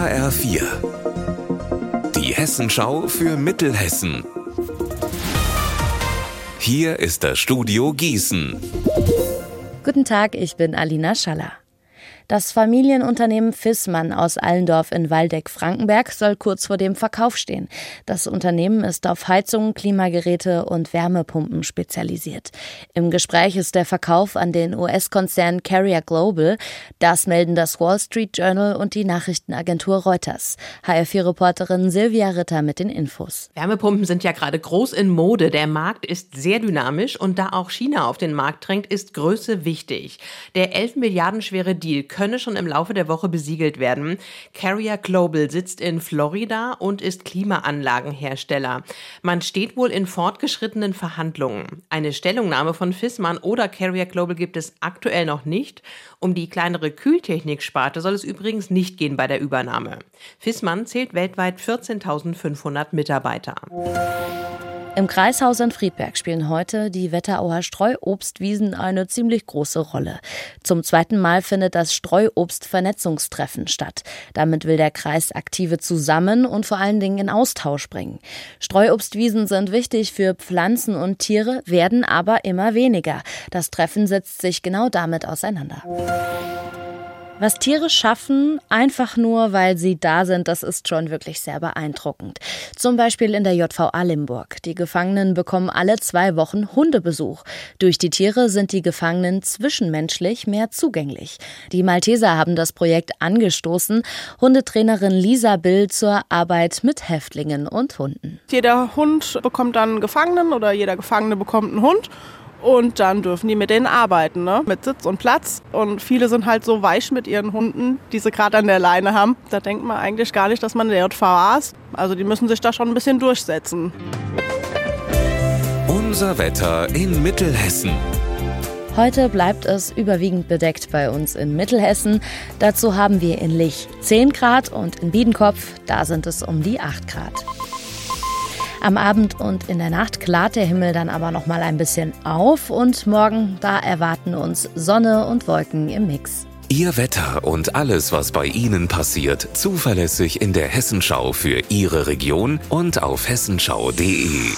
HR4. Die Hessenschau für Mittelhessen. Hier ist das Studio Gießen. Guten Tag, ich bin Alina Schaller. Das Familienunternehmen Fissmann aus Allendorf in Waldeck-Frankenberg soll kurz vor dem Verkauf stehen. Das Unternehmen ist auf Heizungen, Klimageräte und Wärmepumpen spezialisiert. Im Gespräch ist der Verkauf an den US-Konzern Carrier Global. Das melden das Wall Street Journal und die Nachrichtenagentur Reuters. HR4-Reporterin Silvia Ritter mit den Infos. Wärmepumpen sind ja gerade groß in Mode. Der Markt ist sehr dynamisch und da auch China auf den Markt drängt, ist Größe wichtig. Der 11 Milliarden schwere Deal könne schon im Laufe der Woche besiegelt werden. Carrier Global sitzt in Florida und ist Klimaanlagenhersteller. Man steht wohl in fortgeschrittenen Verhandlungen. Eine Stellungnahme von Fissmann oder Carrier Global gibt es aktuell noch nicht. Um die kleinere Kühltechniksparte soll es übrigens nicht gehen bei der Übernahme. Fissmann zählt weltweit 14.500 Mitarbeiter. Im Kreishaus in Friedberg spielen heute die Wetterauer Streuobstwiesen eine ziemlich große Rolle. Zum zweiten Mal findet das Streuobstvernetzungstreffen statt. Damit will der Kreis Aktive zusammen und vor allen Dingen in Austausch bringen. Streuobstwiesen sind wichtig für Pflanzen und Tiere, werden aber immer weniger. Das Treffen setzt sich genau damit auseinander. Was Tiere schaffen, einfach nur, weil sie da sind, das ist schon wirklich sehr beeindruckend. Zum Beispiel in der JVA Limburg. Die Gefangenen bekommen alle zwei Wochen Hundebesuch. Durch die Tiere sind die Gefangenen zwischenmenschlich mehr zugänglich. Die Malteser haben das Projekt angestoßen. Hundetrainerin Lisa Bill zur Arbeit mit Häftlingen und Hunden. Jeder Hund bekommt dann einen Gefangenen oder jeder Gefangene bekommt einen Hund. Und dann dürfen die mit denen arbeiten, ne? mit Sitz und Platz. Und viele sind halt so weich mit ihren Hunden, die sie gerade an der Leine haben. Da denkt man eigentlich gar nicht, dass man der JVA ist. Also die müssen sich da schon ein bisschen durchsetzen. Unser Wetter in Mittelhessen. Heute bleibt es überwiegend bedeckt bei uns in Mittelhessen. Dazu haben wir in Lich 10 Grad und in Biedenkopf, da sind es um die 8 Grad. Am Abend und in der Nacht klart der Himmel dann aber noch mal ein bisschen auf und morgen da erwarten uns Sonne und Wolken im Mix. Ihr Wetter und alles, was bei Ihnen passiert, zuverlässig in der Hessenschau für Ihre Region und auf hessenschau.de.